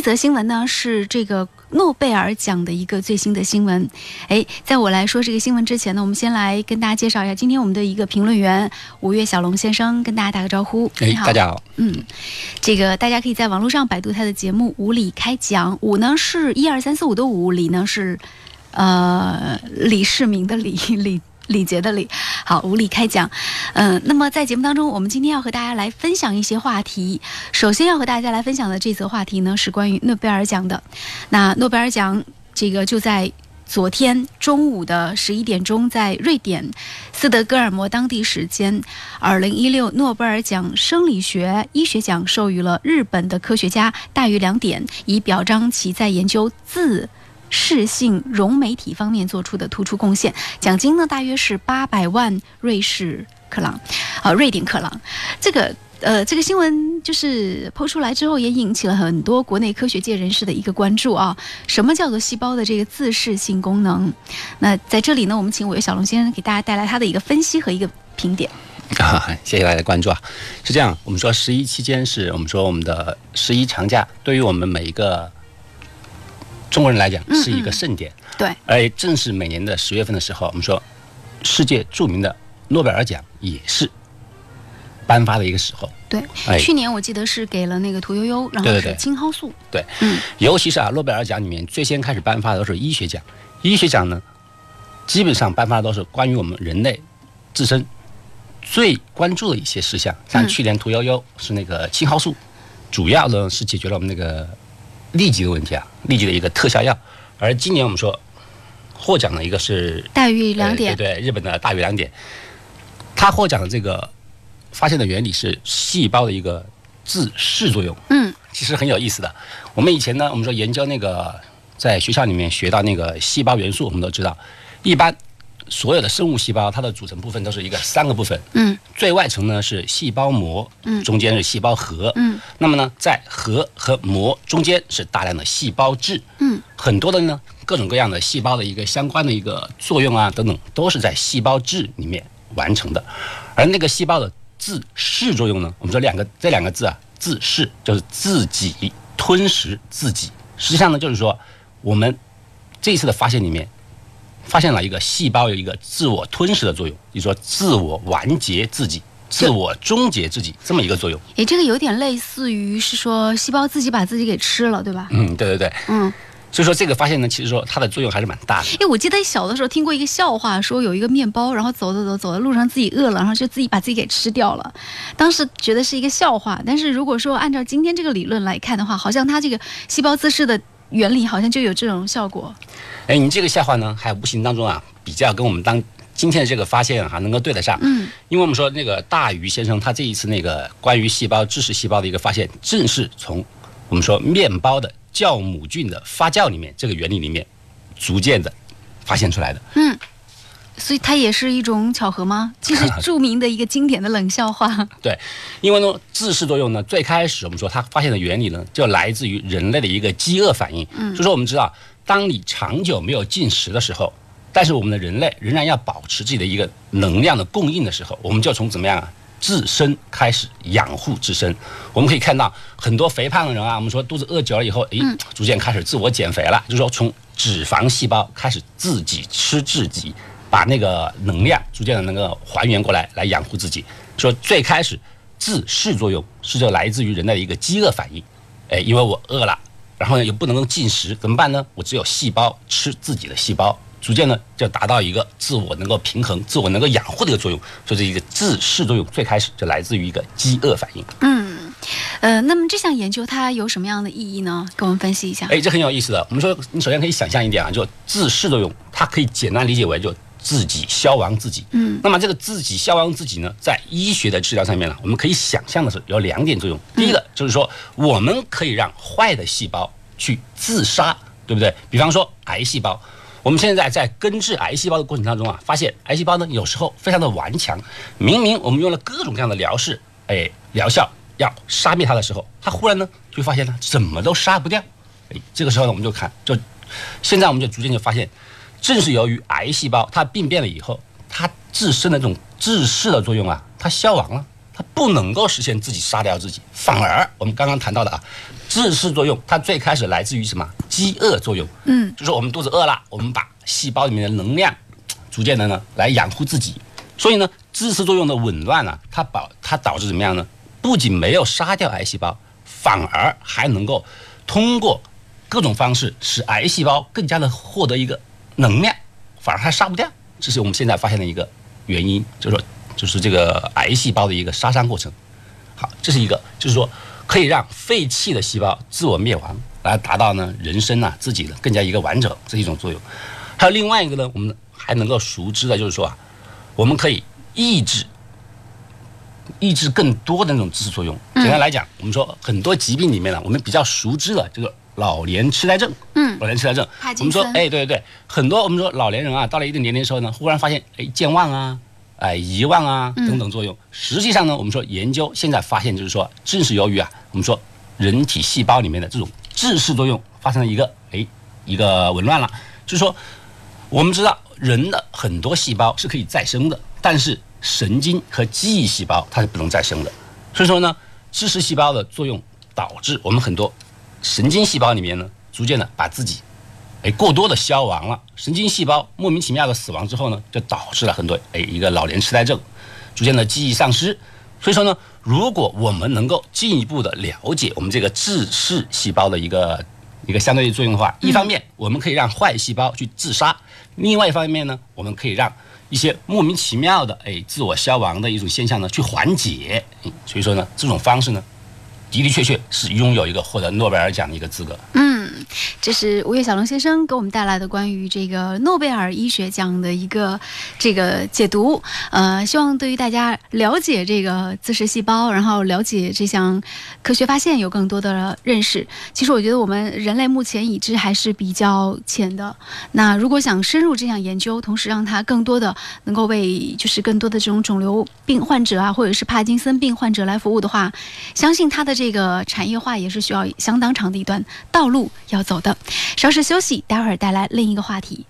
这则新闻呢是这个诺贝尔奖的一个最新的新闻。哎，在我来说这个新闻之前呢，我们先来跟大家介绍一下今天我们的一个评论员五月小龙先生，跟大家打个招呼。哎，大家好。嗯，这个大家可以在网络上百度他的节目《无理开讲》，五呢是一二三四五的五，里呢是呃李世民的李李。礼节的礼，好，无礼开讲。嗯，那么在节目当中，我们今天要和大家来分享一些话题。首先要和大家来分享的这则话题呢，是关于诺贝尔奖的。那诺贝尔奖这个就在昨天中午的十一点钟，在瑞典斯德哥尔摩当地时间，二零一六诺贝尔奖生理学医学奖授予了日本的科学家大于两点，以表彰其在研究自。适性融媒体方面做出的突出贡献，奖金呢大约是八百万瑞士克朗，啊，瑞典克朗。这个呃，这个新闻就是抛出来之后，也引起了很多国内科学界人士的一个关注啊。什么叫做细胞的这个自适性功能？那在这里呢，我们请五月小龙先生给大家带来他的一个分析和一个评点。啊，谢谢大家的关注啊。是这样，我们说十一期间是我们说我们的十一长假，对于我们每一个。中国人来讲是一个盛典，对，而正是每年的十月份的时候，我们说世界著名的诺贝尔奖也是颁发的一个时候。对，去年我记得是给了那个屠呦呦，然后是青蒿素。对，嗯，尤其是啊，诺贝尔奖里面最先开始颁发的都是医学奖，医学奖呢，基本上颁发的都是关于我们人类自身最关注的一些事项，像去年屠呦呦是那个青蒿素，主要呢是解决了我们那个。痢疾的问题啊，痢疾的一个特效药，而今年我们说获奖的一个是大于两点，对对，日本的大于两点，他获奖的这个发现的原理是细胞的一个自噬作用，嗯，其实很有意思的。我们以前呢，我们说研究那个在学校里面学到那个细胞元素，我们都知道，一般。所有的生物细胞，它的组成部分都是一个三个部分。嗯，最外层呢是细胞膜，嗯，中间是细胞核，嗯，那么呢，在核和膜中间是大量的细胞质，嗯，很多的呢各种各样的细胞的一个相关的一个作用啊等等，都是在细胞质里面完成的。而那个细胞的自噬作用呢，我们说两个这两个字啊，自噬就是自己吞食自己。实际上呢，就是说我们这一次的发现里面。发现了一个细胞有一个自我吞噬的作用，你说自我完结自己、自我终结自己这么一个作用。诶，这个有点类似于是说细胞自己把自己给吃了，对吧？嗯，对对对，嗯。所以说这个发现呢，其实说它的作用还是蛮大的。诶我记得小的时候听过一个笑话，说有一个面包，然后走走走走在路上自己饿了，然后就自己把自己给吃掉了。当时觉得是一个笑话，但是如果说按照今天这个理论来看的话，好像它这个细胞自噬的。原理好像就有这种效果。哎，你这个笑话呢，还无形当中啊，比较跟我们当今天的这个发现哈能够对得上。嗯，因为我们说那个大鱼先生他这一次那个关于细胞知识细胞的一个发现，正是从我们说面包的酵母菌的发酵里面这个原理里面逐渐的发现出来的。嗯。所以它也是一种巧合吗？这是著名的一个经典的冷笑话。对，因为呢，自噬作用呢，最开始我们说它发现的原理呢，就来自于人类的一个饥饿反应。嗯，就说我们知道，当你长久没有进食的时候，但是我们的人类仍然要保持自己的一个能量的供应的时候，我们就从怎么样啊，自身开始养护自身。我们可以看到很多肥胖的人啊，我们说肚子饿久了以后，诶，逐渐开始自我减肥了，就是说从脂肪细胞开始自己吃自己。把那个能量逐渐的能够还原过来，来养护自己。说最开始自噬作用是就来自于人的一个饥饿反应，哎，因为我饿了，然后呢又不能够进食，怎么办呢？我只有细胞吃自己的细胞，逐渐呢就达到一个自我能够平衡、自我能够养护的一个作用。所以这一个自噬作用最开始就来自于一个饥饿反应。嗯，呃，那么这项研究它有什么样的意义呢？给我们分析一下。哎，这很有意思的。我们说，你首先可以想象一点啊，就自噬作用，它可以简单理解为就。自己消亡自己，嗯，那么这个自己消亡自己呢，在医学的治疗上面呢，我们可以想象的是有两点作用。第一个就是说，我们可以让坏的细胞去自杀，对不对？比方说癌细胞，我们现在在根治癌细胞的过程当中啊，发现癌细胞呢有时候非常的顽强，明明我们用了各种各样的疗式，哎，疗效要杀灭它的时候，它忽然呢就发现呢怎么都杀不掉，哎，这个时候呢我们就看，就现在我们就逐渐就发现。正是由于癌细胞它病变了以后，它自身的这种自噬的作用啊，它消亡了，它不能够实现自己杀掉自己，反而我们刚刚谈到的啊，自噬作用它最开始来自于什么？饥饿作用。嗯，就是我们肚子饿了，我们把细胞里面的能量逐渐的呢来养护自己。所以呢，自噬作用的紊乱呢，它导它导致怎么样呢？不仅没有杀掉癌细胞，反而还能够通过各种方式使癌细胞更加的获得一个能量，反而还杀不掉。这是我们现在发现的一个原因，就是说，就是这个癌细胞的一个杀伤过程。好，这是一个，就是说可以让废弃的细胞自我灭亡，来达到呢人生啊自己的更加一个完整这一种作用。还有另外一个呢，我们还能够熟知的就是说啊，我们可以抑制。抑制更多的那种自噬作用。简单来讲，我们说很多疾病里面呢，我们比较熟知的这个老年痴呆症。嗯，老年痴呆症，我们说，哎，对对对，很多我们说老年人啊，到了一定年龄的时候呢，忽然发现，哎，健忘啊，哎，遗忘啊等等作用。实际上呢，我们说研究现在发现，就是说，正是由于啊，我们说人体细胞里面的这种自噬作用发生了一个哎一个紊乱了，就是说，我们知道人的很多细胞是可以再生的，但是神经和记忆细胞它是不能再生的。所以说呢，知识细胞的作用导致我们很多神经细胞里面呢，逐渐的把自己哎过多的消亡了。神经细胞莫名其妙的死亡之后呢，就导致了很多哎一个老年痴呆症，逐渐的记忆丧失。所以说呢，如果我们能够进一步的了解我们这个自噬细胞的一个一个相对应作用的话，一方面我们可以让坏细胞去自杀，另外一方面呢，我们可以让一些莫名其妙的哎自我消亡的一种现象呢去缓解。嗯所以说呢，这种方式呢，的的确确是拥有一个获得诺贝尔奖的一个资格。嗯，这是吴越小龙先生给我们带来的关于这个诺贝尔医学奖的一个这个解读。呃，希望对于大家了解这个自噬细胞，然后了解这项科学发现有更多的认识。其实我觉得我们人类目前已知还是比较浅的。那如果想深入这项研究，同时让它更多的能够为就是更多的这种肿瘤病患者啊，或者是帕金森病患者来服务的话，相信它的这个产业化也是需要相当长的一段道路要走的。稍事休息，待会儿带来另一个话题。